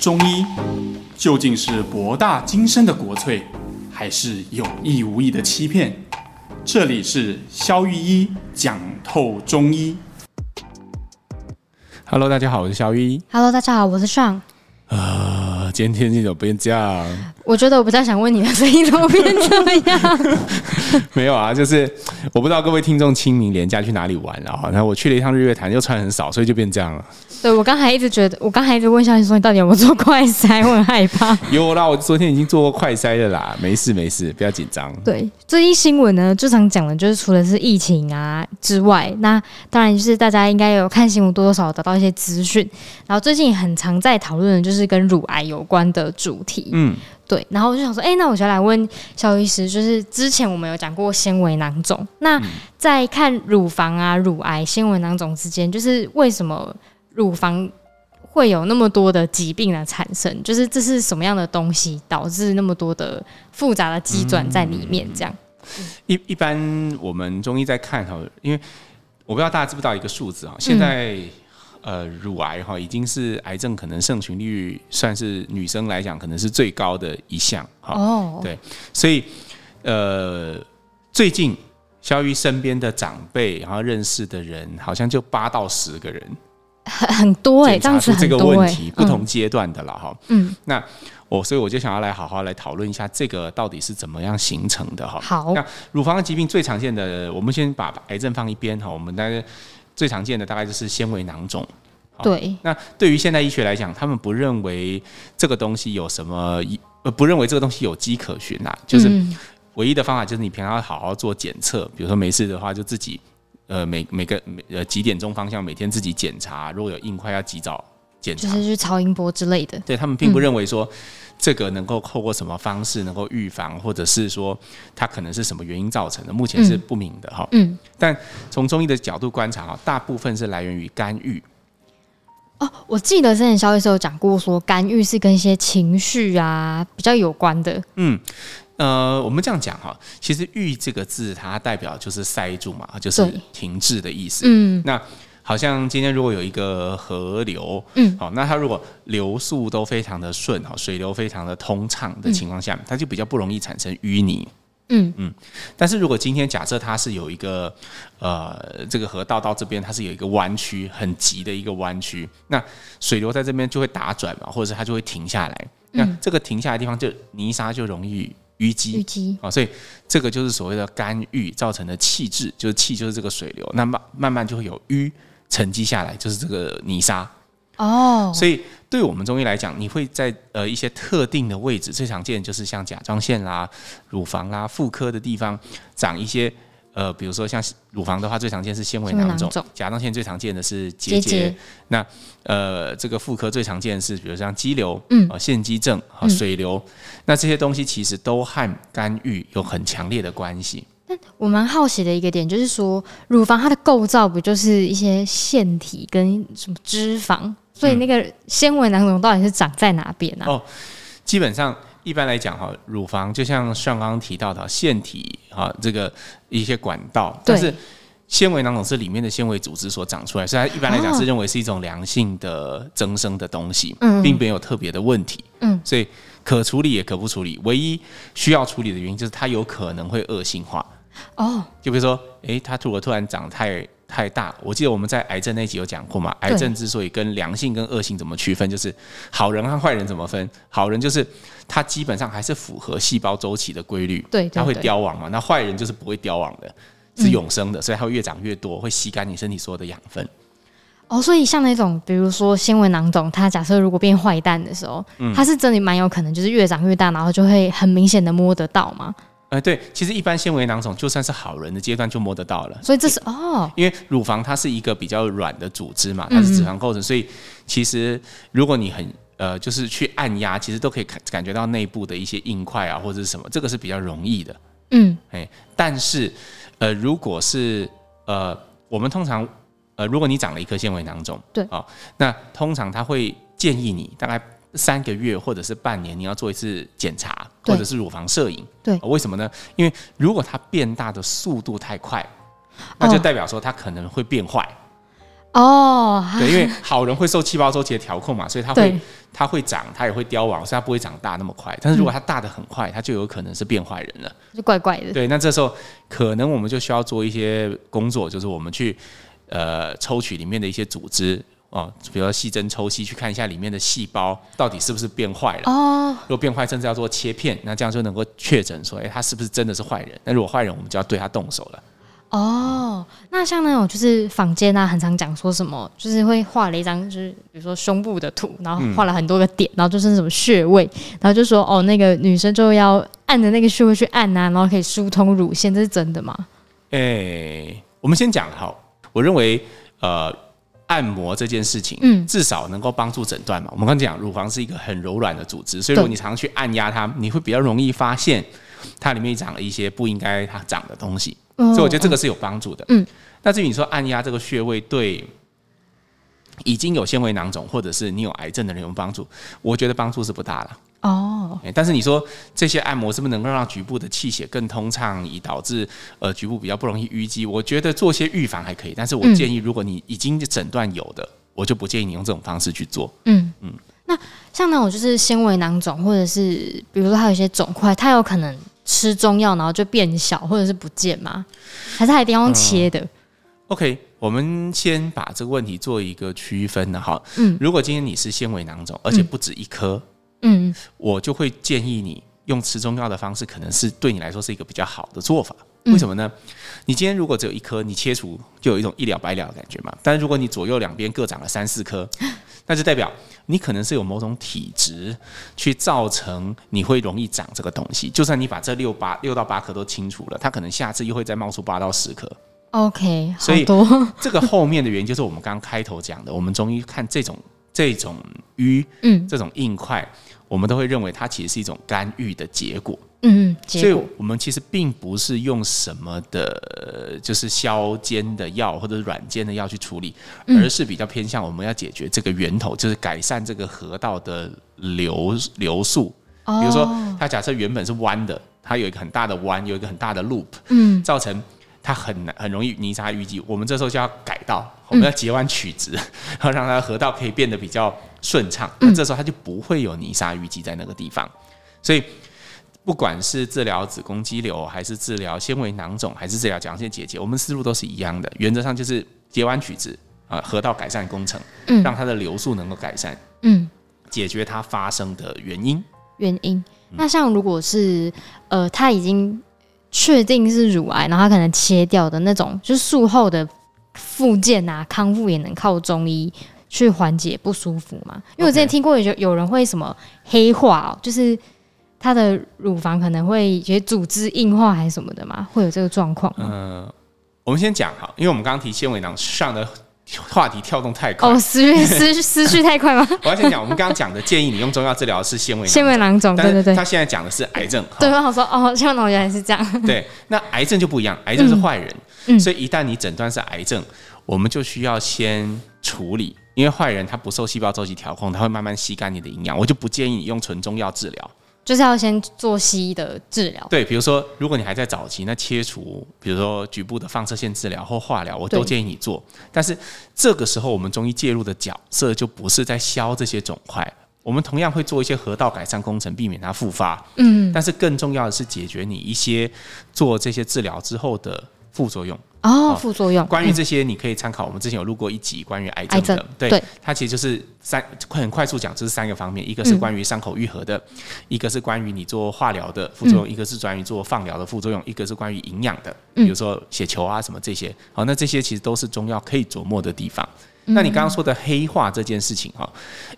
中医究竟是博大精深的国粹，还是有意无意的欺骗？这里是肖玉一讲透中医。Hello，大家好，我是肖玉一。Hello，大家好，我是 Sean。啊，今天天气怎么变这样？我觉得我不太想问你的声音怎么变这样？没有啊，就是我不知道各位听众清明连假去哪里玩了哈。然后我去了一趟日月潭，又穿很少，所以就变这样了。对，我刚才一直觉得，我刚才一直问小新说，你到底有没有做快筛？我很害怕。有啦，我昨天已经做过快筛了啦，没事没事，不要紧张。对，最近新闻呢，最常讲的就是除了是疫情啊之外，那当然就是大家应该有看新闻，多多少少得到一些资讯。然后最近很常在讨论的就是跟乳癌有关的主题。嗯。对，然后我就想说，哎，那我就来问肖医师，就是之前我们有讲过纤维囊肿，那在看乳房啊、乳癌、纤维囊肿之间，就是为什么乳房会有那么多的疾病的产生？就是这是什么样的东西导致那么多的复杂的机转在里面？这样。一一般我们中医在看哈，因为我不知道大家知不知道一个数字哈，现在。呃，乳癌哈已经是癌症可能盛行率算是女生来讲可能是最高的一项哈。哦，对，所以呃，最近肖玉身边的长辈然后认识的人好像就八到十个人，很很多哎，当时这个问题不同阶段的了哈。嗯，那我所以我就想要来好好来讨论一下这个到底是怎么样形成的哈。好，那乳房的疾病最常见的，我们先把癌症放一边哈，我们大概。最常见的大概就是纤维囊肿。对，那对于现代医学来讲，他们不认为这个东西有什么，呃，不认为这个东西有迹可循啦。就是唯一的方法就是你平常要好好做检测，比如说没事的话就自己，呃，每每个每呃几点钟方向每天自己检查，如果有硬块要及早检查，就是去超音波之类的。对，他们并不认为说。这个能够透过什么方式能够预防，或者是说它可能是什么原因造成的，目前是不明的哈。嗯，但从中医的角度观察哈，大部分是来源于肝郁。哦，我记得之前肖医师有讲过，说肝郁是跟一些情绪啊比较有关的。嗯，呃，我们这样讲哈，其实“郁”这个字它代表就是塞住嘛，就是停滞的意思。嗯，那。好像今天如果有一个河流，嗯，好，那它如果流速都非常的顺，哈，水流非常的通畅的情况下，它就比较不容易产生淤泥，嗯。嗯。但是如果今天假设它是有一个，呃，这个河道到这边它是有一个弯曲，很急的一个弯曲，那水流在这边就会打转嘛，或者是它就会停下来，那这个停下来的地方就泥沙就容易淤积，淤积啊，所以这个就是所谓的肝郁造成的气滞，就是气就是这个水流，那慢慢慢就会有淤。沉积下来就是这个泥沙哦，oh. 所以对我们中医来讲，你会在呃一些特定的位置，最常见就是像甲状腺啦、乳房啦、妇科的地方长一些呃，比如说像乳房的话，最常见是纤维囊肿；甲状腺最常见的是结节。那呃，这个妇科最常见的是，比如像肌瘤、嗯，腺肌症和水瘤。嗯、那这些东西其实都和肝郁有很强烈的关系。我蛮好奇的一个点就是说，乳房它的构造不就是一些腺体跟什么脂肪？所以那个纤维囊肿到底是长在哪边呢？哦，基本上一般来讲哈，乳房就像上刚刚提到的腺体哈，这个一些管道，但是纤维囊肿是里面的纤维组织所长出来，所以它一般来讲是认为是一种良性的增生的东西，并没有特别的问题。嗯，所以可处理也可不处理，唯一需要处理的原因就是它有可能会恶性化。哦，就比如说，哎、欸，它如果突然长太太大，我记得我们在癌症那集有讲过嘛。癌症之所以跟良性跟恶性怎么区分，就是好人和坏人怎么分。好人就是他基本上还是符合细胞周期的规律，对，他会凋亡嘛。那坏人就是不会凋亡的，是永生的，所以它会越长越多，会吸干你身体所有的养分。哦，所以像那种比如说纤维囊肿，它假设如果变坏蛋的时候，嗯，它是真的蛮有可能就是越长越大，然后就会很明显的摸得到吗？呃，对，其实一般纤维囊肿就算是好人的阶段就摸得到了，所以这是哦，因为乳房它是一个比较软的组织嘛，它是脂肪构成，嗯、所以其实如果你很呃，就是去按压，其实都可以感感觉到内部的一些硬块啊或者是什么，这个是比较容易的，嗯，哎，但是呃，如果是呃，我们通常呃，如果你长了一颗纤维囊肿，对，啊、哦，那通常他会建议你大概。三个月或者是半年，你要做一次检查，或者是乳房摄影。对，为什么呢？因为如果它变大的速度太快，那就代表说它可能会变坏。哦，对，因为好人会受细胞周期的调控嘛，所以它会它会长，它也会凋亡，所以它不会长大那么快。但是如果它大的很快，它就有可能是变坏人了，就怪怪的。对，那这时候可能我们就需要做一些工作，就是我们去呃抽取里面的一些组织哦，比如说细针抽吸去看一下里面的细胞到底是不是变坏了。哦，如果变坏，甚至要做切片，那这样就能够确诊说，哎，他是不是真的是坏人？那如果坏人，我们就要对他动手了。哦，那像那种就是坊间啊，很常讲说什么，就是会画了一张，就是比如说胸部的图，然后画了很多个点，嗯、然后就是什么穴位，然后就说哦，那个女生就要按着那个穴位去按啊，然后可以疏通乳腺，这是真的吗？哎、欸，我们先讲好，我认为呃，按摩这件事情，嗯，至少能够帮助诊断嘛。我们刚讲乳房是一个很柔软的组织，所以如果你常常去按压它，你会比较容易发现它里面长了一些不应该它长的东西。所以我觉得这个是有帮助的。嗯，那至于你说按压这个穴位对已经有纤维囊肿或者是你有癌症的人有帮助，我觉得帮助是不大了。哦，但是你说这些按摩是不是能够让局部的气血更通畅，以导致呃局部比较不容易淤积？我觉得做些预防还可以，但是我建议如果你已经诊断有的，我就不建议你用这种方式去做。嗯嗯，那像那种就是纤维囊肿，或者是比如说它有一些肿块，它有可能。吃中药然后就变小或者是不见吗？还是还一定要用切的？嗯，OK，我们先把这个问题做一个区分的哈。嗯，如果今天你是纤维囊肿，而且不止一颗，嗯，我就会建议你用吃中药的方式，可能是对你来说是一个比较好的做法。为什么呢？你今天如果只有一颗，你切除就有一种一了百了的感觉嘛。但是如果你左右两边各长了三四颗。那就代表你可能是有某种体质，去造成你会容易长这个东西。就算你把这六八六到八颗都清除了，它可能下次又会再冒出八到十颗。OK，所以 这个后面的原因就是我们刚刚开头讲的，我们中医看这种这种瘀，嗯，这种硬块，我们都会认为它其实是一种干预的结果。嗯，所以我们其实并不是用什么的，就是消尖的药或者软坚的药去处理，而是比较偏向我们要解决这个源头，就是改善这个河道的流流速。比如说，它假设原本是弯的，它有一个很大的弯，有一个很大的 loop，嗯，造成它很难很容易泥沙淤积。我们这时候就要改道，我们要截弯取直，然后让它河道可以变得比较顺畅。那这时候它就不会有泥沙淤积在那个地方，所以。不管是治疗子宫肌瘤，还是治疗纤维囊肿，还是治疗甲状腺结节，我们思路都是一样的。原则上就是截弯取直啊，河道改善工程，嗯，让它的流速能够改善，嗯，解决它发生的原因。原因。那像如果是呃，他已经确定是乳癌，然后他可能切掉的那种，就是术后的复健啊，康复也能靠中医去缓解不舒服嘛？因为我之前听过有有人会什么黑化哦，就是。他的乳房可能会有些组织硬化还是什么的嘛？会有这个状况？嗯、呃，我们先讲哈，因为我们刚刚提纤维囊上的话题跳动太快哦，思绪思思绪太快吗？我要先讲，我们刚刚讲的建议你用中药治疗是纤维 纤维囊肿，对对对。他现在讲的是癌症，对，我好说哦，纤维囊原来是这样。对，那癌症就不一样，癌症是坏人，嗯嗯、所以一旦你诊断是癌症，我们就需要先处理，因为坏人他不受细胞周期调控，他会慢慢吸干你的营养，我就不建议你用纯中药治疗。就是要先做西医的治疗，对，比如说，如果你还在早期，那切除，比如说局部的放射线治疗或化疗，我都建议你做。但是这个时候，我们中医介入的角色就不是在消这些肿块，我们同样会做一些河道改善工程，避免它复发。嗯，但是更重要的是解决你一些做这些治疗之后的副作用。哦，副作用。关于这些，你可以参考我们之前有录过一集关于癌症的。对，对它其实就是三，很快速讲，这是三个方面：一个是关于伤口愈合的，嗯、一个是关于你做化疗的副作用，嗯、一个是关于做放疗的副作用，一个是关于营养的，比如说血球啊什么这些。好，那这些其实都是中药可以琢磨的地方。那你刚刚说的黑化这件事情哈，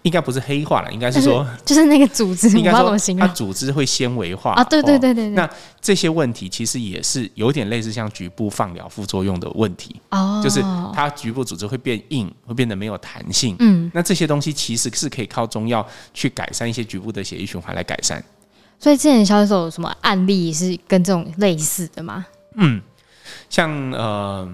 应该不是黑化了，应该是说是就是那个组织，应该说它组织会纤维化啊，对对对对，对。那这些问题其实也是有点类似像局部放疗副作用的问题哦，就是它局部组织会变硬，会变得没有弹性。嗯，那这些东西其实是可以靠中药去改善一些局部的血液循环来改善。所以之前销售有什么案例是跟这种类似的吗？嗯，像呃。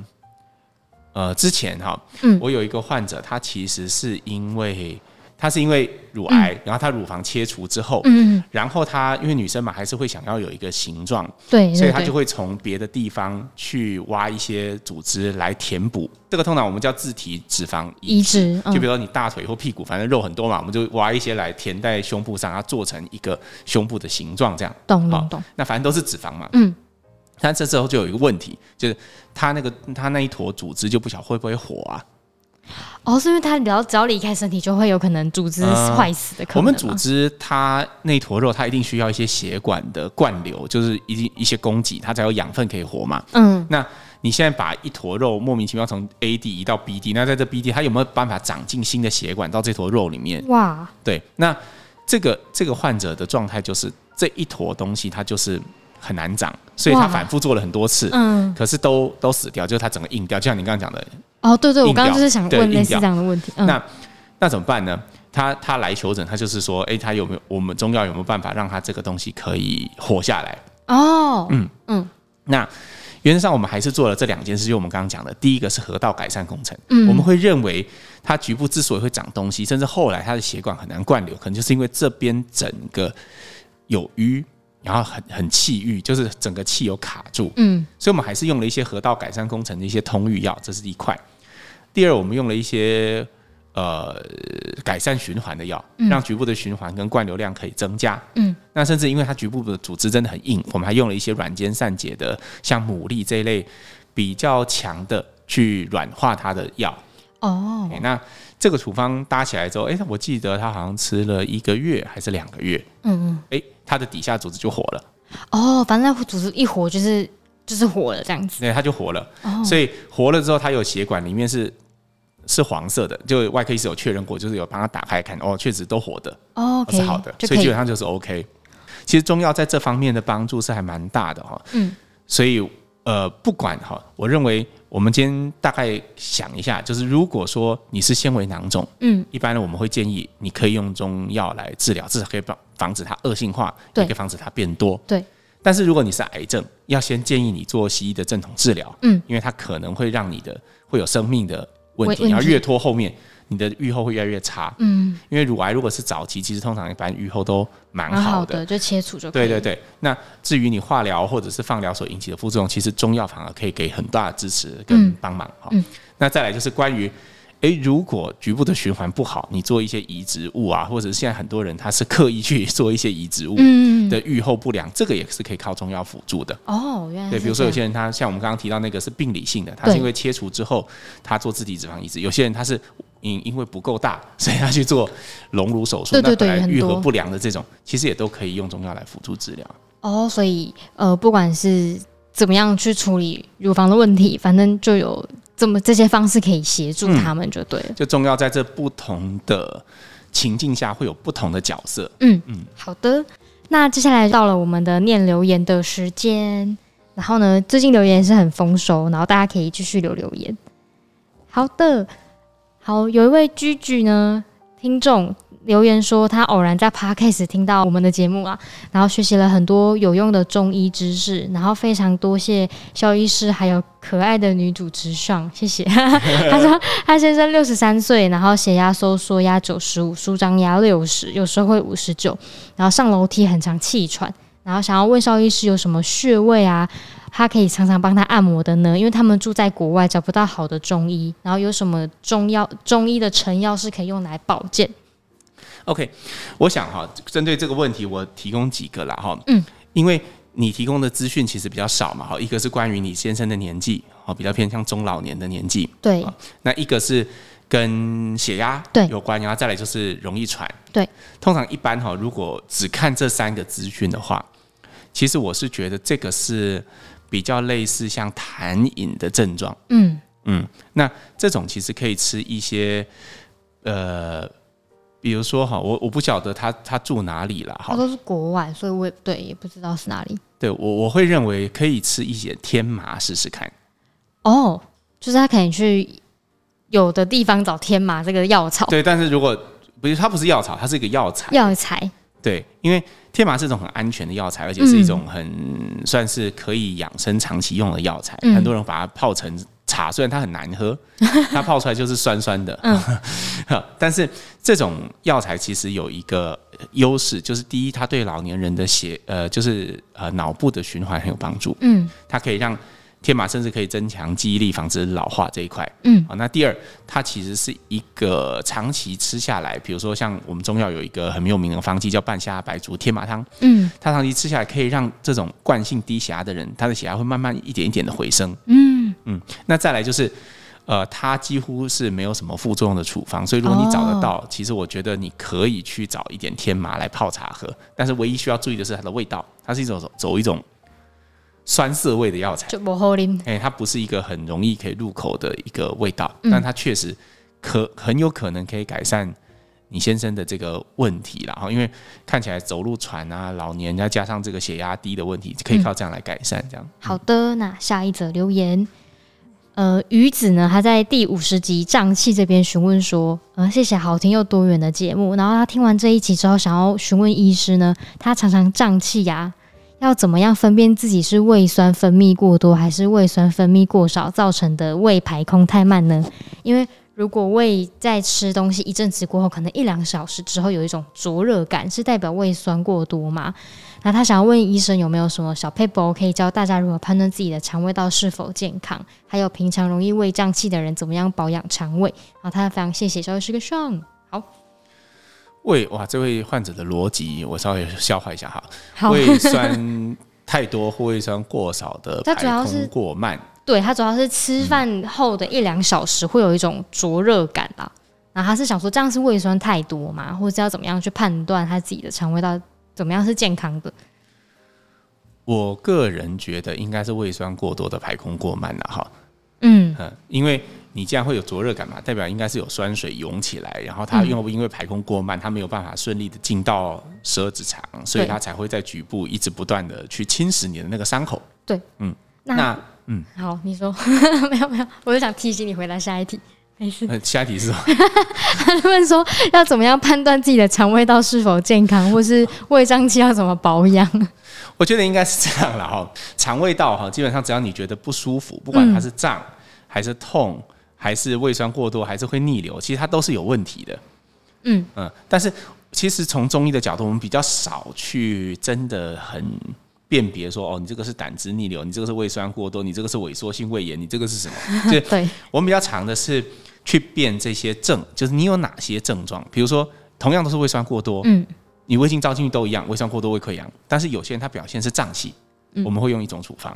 呃，之前哈，嗯，我有一个患者，他其实是因为他是因为乳癌，嗯、然后他乳房切除之后，嗯，然后他因为女生嘛，还是会想要有一个形状，对，所以他就会从别的地方去挖一些组织来填补。这个通常我们叫自体脂肪移植，就比如说你大腿或屁股，反正肉很多嘛，我们就挖一些来填在胸部上，它做成一个胸部的形状，这样。懂懂懂。那反正都是脂肪嘛，嗯。但这时候就有一个问题，就是它那个它那一坨组织就不晓得会不会活啊。哦，是因为它只要只要离开身体，就会有可能组织坏死的可能、呃。我们组织它那坨肉，它一定需要一些血管的灌流，就是一一些供给，它才有养分可以活嘛。嗯，那你现在把一坨肉莫名其妙从 A 地移到 B 地，那在这 B 地，它有没有办法长进新的血管到这坨肉里面？哇，对，那这个这个患者的状态就是这一坨东西，它就是。很难长，所以他反复做了很多次，嗯，可是都都死掉，就是他整个硬掉，就像你刚刚讲的。哦，对对，我刚刚就是想问类似这样的问题。嗯、那那怎么办呢？他他来求诊，他就是说，哎、欸，他有没有我们中药有没有办法让他这个东西可以活下来？哦，嗯嗯。那原则上我们还是做了这两件事，就我们刚刚讲的，第一个是河道改善工程，嗯，我们会认为他局部之所以会长东西，甚至后来他的血管很难灌流，可能就是因为这边整个有瘀。然后很很气郁，就是整个气有卡住，嗯，所以我们还是用了一些河道改善工程的一些通郁药，这是一块。第二，我们用了一些呃改善循环的药，让局部的循环跟灌流量可以增加，嗯，那甚至因为它局部的组织真的很硬，我们还用了一些软坚散结的，像牡蛎这一类比较强的去软化它的药。哦，那这个处方搭起来之后，哎，我记得他好像吃了一个月还是两个月，嗯嗯，哎。他的底下组织就活了，哦，反正组织一活就是就是活了这样子，对，他就活了，哦、所以活了之后，他有血管里面是是黄色的，就外科医师有确认过，就是有帮他打开看，哦，确实都活的，哦，是好的，所以基本上就是 OK。其实中药在这方面的帮助是还蛮大的哈，嗯，所以呃，不管哈，我认为。我们今天大概想一下，就是如果说你是纤维囊肿，嗯，一般呢我们会建议你可以用中药来治疗，至少可以防防止它恶性化，对，也可以防止它变多。对。但是如果你是癌症，要先建议你做西医的正统治疗，嗯，因为它可能会让你的会有生命的问题，你要越拖后面。你的预后会越来越差，嗯，因为乳癌如果是早期，其实通常一般预后都蛮好的，好的，就切除就可以。对对对，那至于你化疗或者是放疗所引起的副作用，其实中药反而可以给很大的支持跟帮忙哈。嗯嗯、那再来就是关于。诶，如果局部的循环不好，你做一些移植物啊，或者是现在很多人他是刻意去做一些移植物的预后不良，嗯、这个也是可以靠中药辅助的。哦，原来对，比如说有些人他像我们刚刚提到那个是病理性的，他是因为切除之后他做自体脂肪移植，有些人他是因因为不够大，所以他去做隆乳手术，对对对，愈合不良的这种，其实也都可以用中药来辅助治疗。哦，所以呃，不管是怎么样去处理乳房的问题，反正就有。这么这些方式可以协助他们就对了，嗯、就中药在这不同的情境下会有不同的角色。嗯嗯，好的。那接下来到了我们的念留言的时间，然后呢，最近留言是很丰收，然后大家可以继续留留言。好的，好，有一位居居呢听众。留言说他偶然在 Podcast 听到我们的节目啊，然后学习了很多有用的中医知识，然后非常多谢肖医师还有可爱的女主持上，谢谢。他说他先生六十三岁，然后血压收缩压九十五，舒张压六十，有时候会五十九，然后上楼梯很常气喘，然后想要问肖医师有什么穴位啊，他可以常常帮他按摩的呢？因为他们住在国外，找不到好的中医，然后有什么中药中医的成药是可以用来保健？OK，我想哈，针对这个问题，我提供几个啦哈。嗯，因为你提供的资讯其实比较少嘛哈。一个是关于你先生的年纪，哦，比较偏向中老年的年纪。对。那一个是跟血压对有关，然后再来就是容易喘。对。通常一般哈，如果只看这三个资讯的话，其实我是觉得这个是比较类似像痰饮的症状。嗯嗯，那这种其实可以吃一些呃。比如说哈，我我不晓得他他住哪里了哈，他都是国外，所以我也对也不知道是哪里。对我我会认为可以吃一些天麻试试看。哦，就是他可以去有的地方找天麻这个药草。对，但是如果不是它不是药草，它是一个药材。药材。对，因为天麻是一种很安全的药材，而且是一种很算是可以养生长期用的药材。嗯、很多人把它泡成茶虽然它很难喝，它泡出来就是酸酸的，嗯，但是这种药材其实有一个优势，就是第一，它对老年人的血呃，就是呃脑部的循环很有帮助，嗯，它可以让。天麻甚至可以增强记忆力，防止老化这一块。嗯，好，那第二，它其实是一个长期吃下来，比如说像我们中药有一个很有名的方剂叫半夏白术天麻汤。嗯，它长期吃下来可以让这种惯性低血压的人，他的血压会慢慢一点一点的回升。嗯嗯，那再来就是，呃，它几乎是没有什么副作用的处方，所以如果你找得到，其实我觉得你可以去找一点天麻来泡茶喝。但是唯一需要注意的是它的味道，它是一种走一种。酸涩味的药材就不好啉，哎，它不是一个很容易可以入口的一个味道，嗯、但它确实可很有可能可以改善你先生的这个问题啦。哈，因为看起来走路喘啊，老年再加上这个血压低的问题，可以靠这样来改善。这样、嗯、好的，那下一则留言，呃，鱼子呢，他在第五十集胀气这边询问说，呃，谢谢好听又多元的节目。然后他听完这一集之后，想要询问医师呢，他常常胀气呀。要怎么样分辨自己是胃酸分泌过多还是胃酸分泌过少造成的胃排空太慢呢？因为如果胃在吃东西一阵子过后，可能一两小时之后有一种灼热感，是代表胃酸过多吗？那他想要问医生有没有什么小撇步可以教大家如何判断自己的肠胃道是否健康？还有平常容易胃胀气的人怎么样保养肠胃？然后他非常谢谢小医师个上好。胃哇，这位患者的逻辑我稍微消化一下哈。胃酸太多或胃酸过少的排空过慢，对，他主要是吃饭后的一两小时会有一种灼热感啦。然后他是想说这样是胃酸太多嘛？或者要怎么样去判断他自己的肠胃道怎么样是健康的？我个人觉得应该是胃酸过多的排空过慢了哈。嗯嗯，因为。你这样会有灼热感嘛？代表应该是有酸水涌起来，然后它因为因为排空过慢，它没有办法顺利的进到十二指肠，所以它才会在局部一直不断的去侵蚀你的那个伤口。对，嗯，那，那嗯，好，你说 没有没有，我就想提醒你回答下一题，没事。下一题是什么？他问说要怎么样判断自己的肠胃道是否健康，或是胃胀气要怎么保养？我觉得应该是这样了哈，肠胃道哈，基本上只要你觉得不舒服，不管它是胀还是痛。还是胃酸过多，还是会逆流，其实它都是有问题的。嗯嗯，但是其实从中医的角度，我们比较少去真的很辨别说，哦，你这个是胆汁逆流，你这个是胃酸过多，你这个是萎缩性胃炎，你这个是什么？就对，我们比较常的是去辨这些症，就是你有哪些症状。比如说，同样都是胃酸过多，嗯，你胃镜照进去都一样，胃酸过多、胃溃疡，但是有些人他表现是胀气，我们会用一种处方；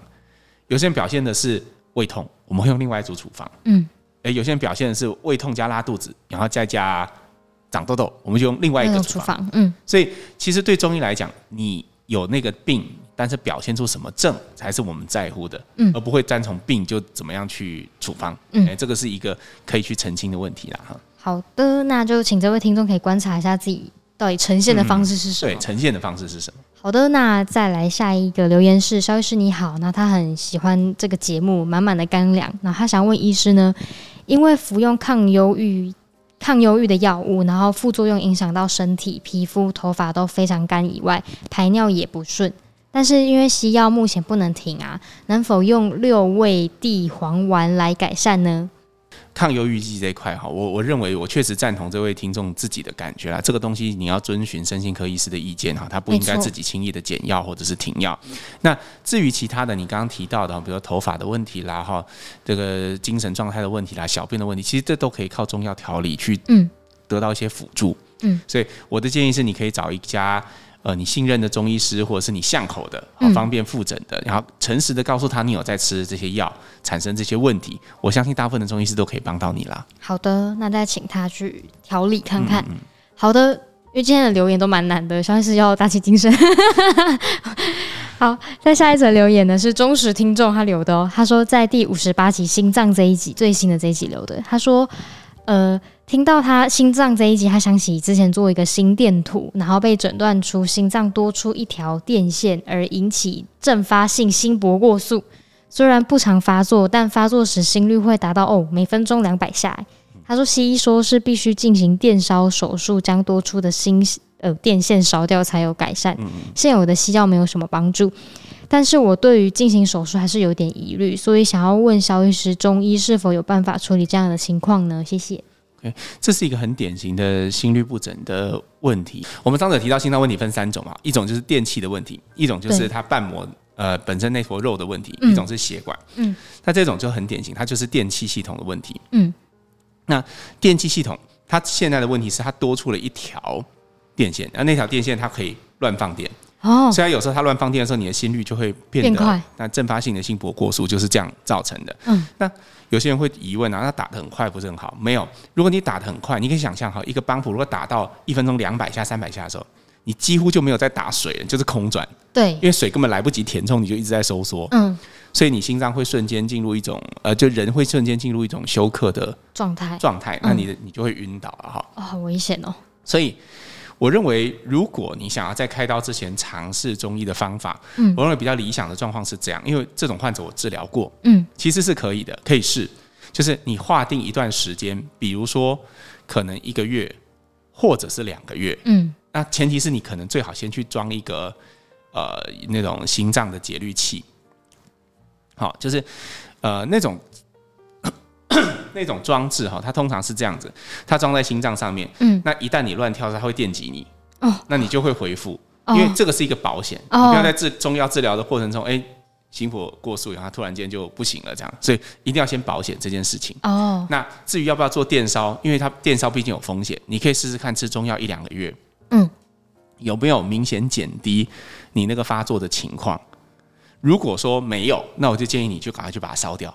有些人表现的是胃痛，我们会用另外一组处方。嗯。诶，有些人表现的是胃痛加拉肚子，然后再加长痘痘，我们就用另外一个处方。嗯，所以其实对中医来讲，你有那个病，但是表现出什么症才是我们在乎的，嗯，而不会单从病就怎么样去处方。嗯，诶，这个是一个可以去澄清的问题啦。哈，好的，那就请这位听众可以观察一下自己到底呈现的方式是什么。对，呈现的方式是什么？好的，那再来下一个留言是肖医师你好，那他很喜欢这个节目，满满的干粮，那他想问医师呢？因为服用抗忧郁、抗忧郁的药物，然后副作用影响到身体、皮肤、头发都非常干以外，排尿也不顺。但是因为西药目前不能停啊，能否用六味地黄丸来改善呢？抗忧郁剂这一块哈，我我认为我确实赞同这位听众自己的感觉啦。这个东西你要遵循身心科医师的意见哈，他不应该自己轻易的减药或者是停药。那至于其他的，你刚刚提到的，比如说头发的问题啦，哈，这个精神状态的问题啦，小便的问题，其实这都可以靠中药调理去嗯得到一些辅助。嗯，所以我的建议是，你可以找一家。呃，你信任的中医师，或者是你巷口的，好方便复诊的，嗯、然后诚实的告诉他你有在吃这些药，产生这些问题，我相信大部分的中医师都可以帮到你啦。好的，那再请他去调理看看。嗯、好的，因为今天的留言都蛮难的，相信是要打起精神。好，在下一则留言呢是忠实听众他留的哦，他说在第五十八集心脏这一集最新的这一集留的，他说，呃。听到他心脏这一集，他想起之前做一个心电图，然后被诊断出心脏多出一条电线，而引起阵发性心搏过速。虽然不常发作，但发作时心率会达到哦每分钟两百下。他说西医说是必须进行电烧手术，将多出的心呃电线烧掉才有改善。现有的西药没有什么帮助。但是我对于进行手术还是有点疑虑，所以想要问肖医师，中医是否有办法处理这样的情况呢？谢谢。这是一个很典型的心律不整的问题。我们上次提到心脏问题分三种嘛，一种就是电器的问题，一种就是它瓣膜呃本身那坨肉的问题，一种是血管。嗯，那这种就很典型，它就是电气系统的问题。嗯，那电气系统它现在的问题是它多出了一条电线，那那条电线它可以乱放电。哦，所以有时候它乱放电的时候，你的心率就会变得变快。那阵发性的心搏过速就是这样造成的。嗯，那有些人会疑问啊，那打得很快不是很好？没有，如果你打得很快，你可以想象哈，一个帮浦如果打到一分钟两百下、三百下的时候，你几乎就没有在打水了，就是空转。对，因为水根本来不及填充，你就一直在收缩。嗯，所以你心脏会瞬间进入一种呃，就人会瞬间进入一种休克的状态状态，那你的你就会晕倒了哈。哦，好危险哦。所以。我认为，如果你想要在开刀之前尝试中医的方法，嗯，我认为比较理想的状况是这样，因为这种患者我治疗过，嗯，其实是可以的，可以试，就是你划定一段时间，比如说可能一个月或者是两个月，嗯，那前提是你可能最好先去装一个呃那种心脏的节律器，好，就是呃那种。那种装置哈，它通常是这样子，它装在心脏上面。嗯，那一旦你乱跳，它会电击你。哦，那你就会回复，因为这个是一个保险。哦，你不要在治中药治疗的过程中，哎，心火过速，然后突然间就不行了，这样，所以一定要先保险这件事情。哦，那至于要不要做电烧，因为它电烧毕竟有风险，你可以试试看吃中药一两个月。嗯，有没有明显减低你那个发作的情况？如果说没有，那我就建议你就赶快去把它烧掉。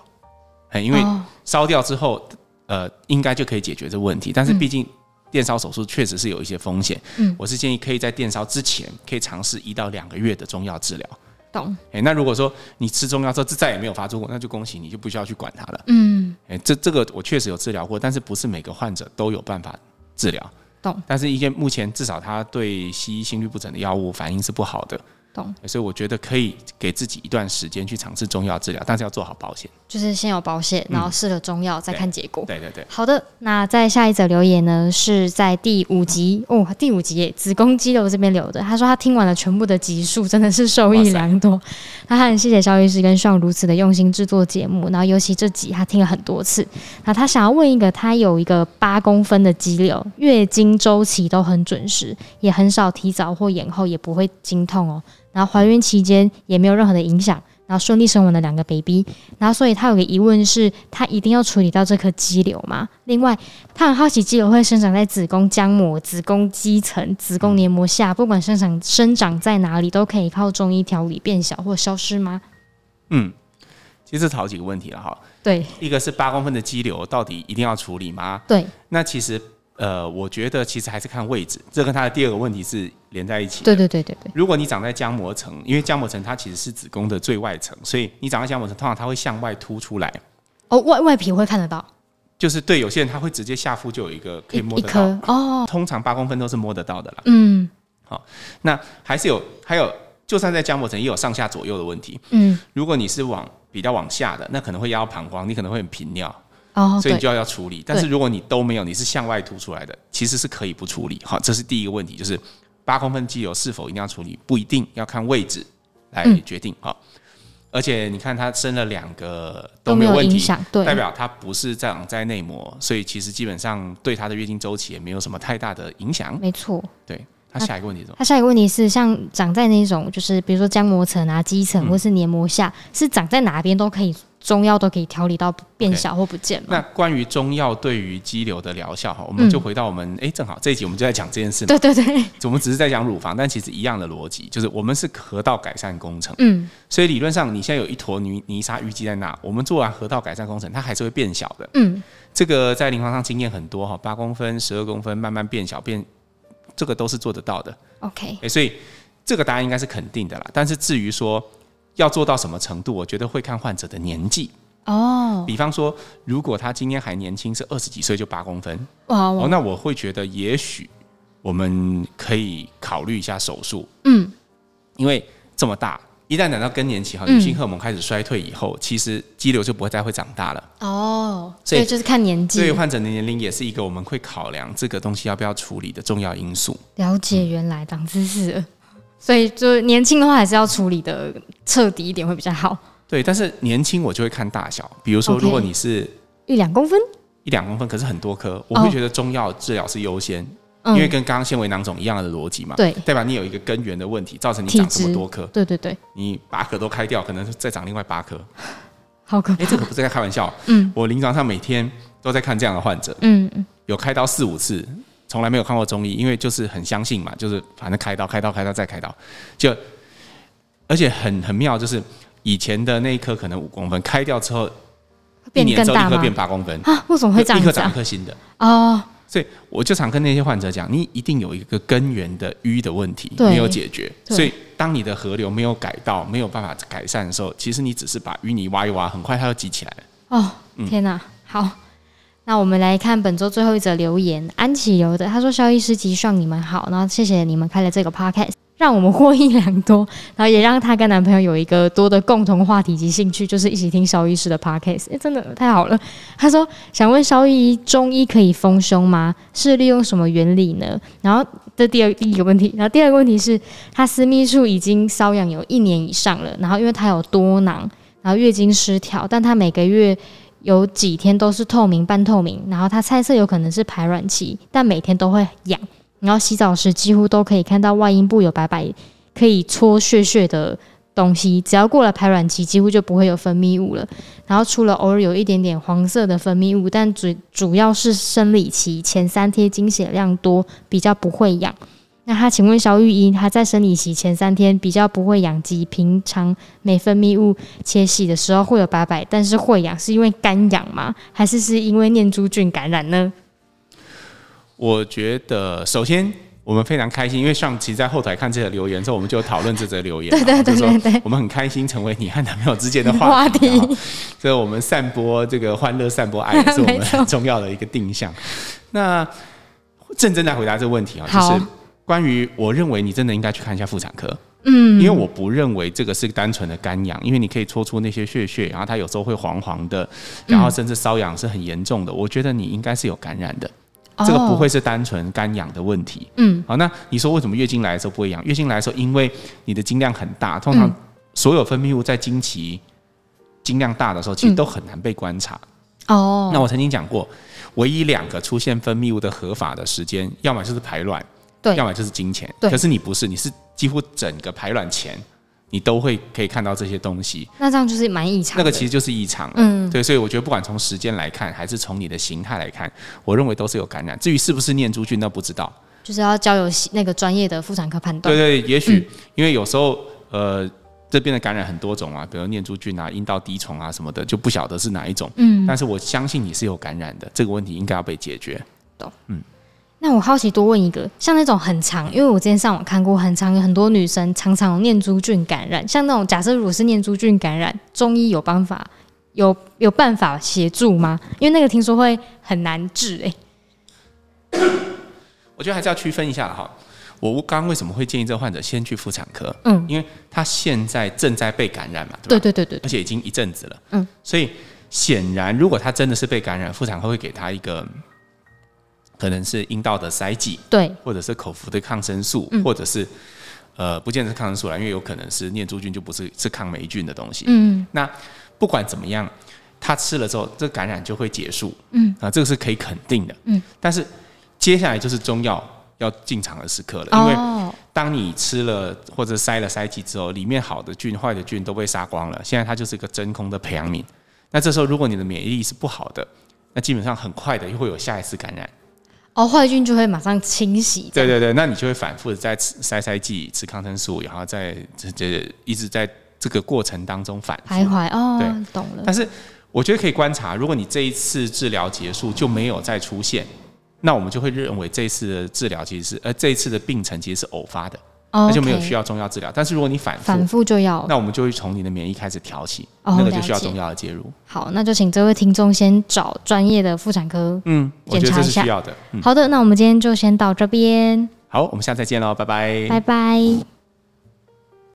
因为烧掉之后，呃，应该就可以解决这个问题。但是毕竟电烧手术确实是有一些风险。嗯，我是建议可以在电烧之前，可以尝试一到两个月的中药治疗。懂。哎，那如果说你吃中药之后，这再也没有发作过，那就恭喜你，就不需要去管它了。嗯。哎，这这个我确实有治疗过，但是不是每个患者都有办法治疗。懂。但是，一件目前至少他对西医心律不整的药物反应是不好的。懂。所以我觉得可以给自己一段时间去尝试中药治疗，但是要做好保险。就是先有保险，然后试了中药，再看结果。对对对。好的，那在下一则留言呢，是在第五集哦，第五集耶，子宫肌瘤这边留的。他说他听完了全部的集数，真的是受益良多。他很谢谢肖医师跟上如此的用心制作节目，然后尤其这集他听了很多次。那他想要问一个，他有一个八公分的肌瘤，月经周期都很准时，也很少提早或延后，也不会经痛哦。然后怀孕期间也没有任何的影响，然后顺利生完了两个 baby，然后所以他有个疑问是，他一定要处理到这颗肌瘤吗？另外，他很好奇肌瘤会生长在子宫浆膜、子宫肌层、子宫黏膜下，不管生长生长在哪里，都可以靠中医调理变小或消失吗？嗯，其实好几个问题了哈。对，一个是八公分的肌瘤到底一定要处理吗？对，那其实。呃，我觉得其实还是看位置，这跟他的第二个问题是连在一起。对对对对对。如果你长在浆膜层，因为浆膜层它其实是子宫的最外层，所以你长在浆膜层，通常它会向外凸出来。哦，外外皮会看得到。就是对，有些人他会直接下腹就有一个可以摸得到。哦。通常八公分都是摸得到的啦。嗯。好，那还是有，还有，就算在浆膜层也有上下左右的问题。嗯。如果你是往比较往下的，那可能会压到膀胱，你可能会很频尿。哦，所以你就要要处理，但是如果你都没有，你是向外凸出来的，其实是可以不处理。好，这是第一个问题，就是八公分机油是否一定要处理，不一定要看位置来决定。好，而且你看它生了两个都没有问题，对，代表它不是长在内膜，所以其实基本上对它的月经周期也没有什么太大的影响。没错，对，他下一个问题是什么？他下一个问题是像长在那种就是比如说浆膜层啊、肌层或是黏膜下，是长在哪边都可以。中药都可以调理到变小或不见。Okay. 那关于中药对于肌瘤的疗效哈，我们就回到我们哎、嗯欸，正好这一集我们就在讲这件事。对对对，我们只是在讲乳房，但其实一样的逻辑，就是我们是河道改善工程。嗯，所以理论上你现在有一坨泥泥沙淤积在那，我们做完河道改善工程，它还是会变小的。嗯，这个在临床上经验很多哈，八公分、十二公分慢慢变小变，这个都是做得到的。OK，哎、欸，所以这个答案应该是肯定的啦。但是至于说。要做到什么程度？我觉得会看患者的年纪哦。比方说，如果他今天还年轻，是二十几岁就八公分，哇哦，那我会觉得也许我们可以考虑一下手术。嗯，因为这么大，一旦等到更年期哈，女性荷尔蒙开始衰退以后，其实肌瘤就不会再会长大了。哦，所以就是看年纪。对患者的年龄也是一个我们会考量这个东西要不要处理的重要因素。了解，原来长知识了。所以，就年轻的话还是要处理的，彻底一点会比较好。对，但是年轻我就会看大小，比如说如果你是一两公分，一两公分，可是很多颗，我会觉得中药治疗是优先。哦。因为跟刚刚纤维囊肿一样的逻辑嘛，对，代表你有一个根源的问题，造成你长这么多颗，对对对，你八颗都开掉，可能再长另外八颗，好可怕！哎，这个不是在开玩笑，嗯，我临床上每天都在看这样的患者，嗯嗯，有开刀四五次，从来没有看过中医，因为就是很相信嘛，就是反正开刀开刀开刀再开刀，就而且很很妙，就是以前的那一颗可能五公分，开掉之后，一年之后立刻变八公分啊？为什么会这样？一颗长一颗新的哦。所以我就常跟那些患者讲，你一定有一个根源的淤的问题没有解决。所以当你的河流没有改到没有办法改善的时候，其实你只是把淤泥挖一挖，很快它就积起来了。哦，天哪！好，那我们来看本周最后一则留言，安琪留的，他说：“肖医师及上你们好，然后谢谢你们开了这个 podcast。”让我们获益良多，然后也让她跟男朋友有一个多的共同话题及兴趣，就是一起听肖医师的 podcast。哎，真的太好了。他说想问肖医，中医可以丰胸吗？是利用什么原理呢？然后这第二第一个问题，然后第二个问题是，他私密处已经瘙痒有一年以上了，然后因为他有多囊，然后月经失调，但他每个月有几天都是透明半透明，然后他猜测有可能是排卵期，但每天都会痒。然后洗澡时几乎都可以看到外阴部有白白可以搓屑屑的东西，只要过了排卵期，几乎就不会有分泌物了。然后除了偶尔有一点点黄色的分泌物，但主主要是生理期前三天经血量多，比较不会痒。那他请问肖玉英，他在生理期前三天比较不会痒鸡平常每分泌物且洗的时候会有白白，但是会痒是因为干痒吗？还是是因为念珠菌感染呢？我觉得，首先我们非常开心，因为上期在后台看这个留言之后，我们就讨论这则留言。对对对对对，我们很开心成为你和男朋友之间的话题。所以，我们散播这个欢乐，散播爱，也是我们很重要的一个定向。那正正在回答这个问题啊，就是关于我认为你真的应该去看一下妇产科。嗯，因为我不认为这个是单纯的干痒，因为你可以搓出那些血血，然后它有时候会黄黄的，然后甚至瘙痒是很严重的。我觉得你应该是有感染的。这个不会是单纯干痒的问题。嗯，好，那你说为什么月经来的时候不会痒？月经来的时候，因为你的经量很大，通常所有分泌物在经期经量大的时候，其实都很难被观察。哦，那我曾经讲过，唯一两个出现分泌物的合法的时间，要么就是排卵，对，要么就是金钱。对，可是你不是，你是几乎整个排卵前。你都会可以看到这些东西，那这样就是蛮异常。那个其实就是异常，嗯，对，所以我觉得不管从时间来看，还是从你的形态来看，我认为都是有感染。至于是不是念珠菌，那不知道，就是要交由那个专业的妇产科判断。对对，也许、嗯、因为有时候呃这边的感染很多种啊，比如念珠菌啊、阴道滴虫啊什么的，就不晓得是哪一种。嗯，但是我相信你是有感染的，这个问题应该要被解决。懂，嗯。那我好奇多问一个，像那种很长，因为我之前上网看过很长，有很多女生常常有念珠菌感染。像那种假设如果是念珠菌感染，中医有办法有有办法协助吗？因为那个听说会很难治哎、欸。我觉得还是要区分一下哈。我刚刚为什么会建议这个患者先去妇产科？嗯，因为他现在正在被感染嘛，对对对对，而且已经一阵子了。嗯，所以显然如果他真的是被感染，妇产科会给他一个。可能是阴道的塞剂，对，或者是口服的抗生素，嗯、或者是呃，不见得是抗生素啦，因为有可能是念珠菌，就不是是抗霉菌的东西。嗯，那不管怎么样，他吃了之后，这个感染就会结束。嗯，啊，这个是可以肯定的。嗯，但是接下来就是中药要进场的时刻了，因为当你吃了或者塞了塞剂之后，里面好的菌、坏的菌都被杀光了，现在它就是一个真空的培养皿。那这时候如果你的免疫力是不好的，那基本上很快的又会有下一次感染。哦，坏菌就会马上清洗。对对对，那你就会反复的在吃塞塞剂、吃抗生素，然后在这这一直在这个过程当中反复徘徊。哦，对，懂了。但是我觉得可以观察，如果你这一次治疗结束就没有再出现，那我们就会认为这一次的治疗其实是，呃，这一次的病程其实是偶发的。那就没有需要中药治疗，但是如果你反复反复就要，那我们就会从你的免疫开始调起，那个就需要中药的介入。好，那就请这位听众先找专业的妇产科，嗯，检查一下。我觉得这是需要的。好的，那我们今天就先到这边。好，我们下次再见喽，拜拜，拜拜。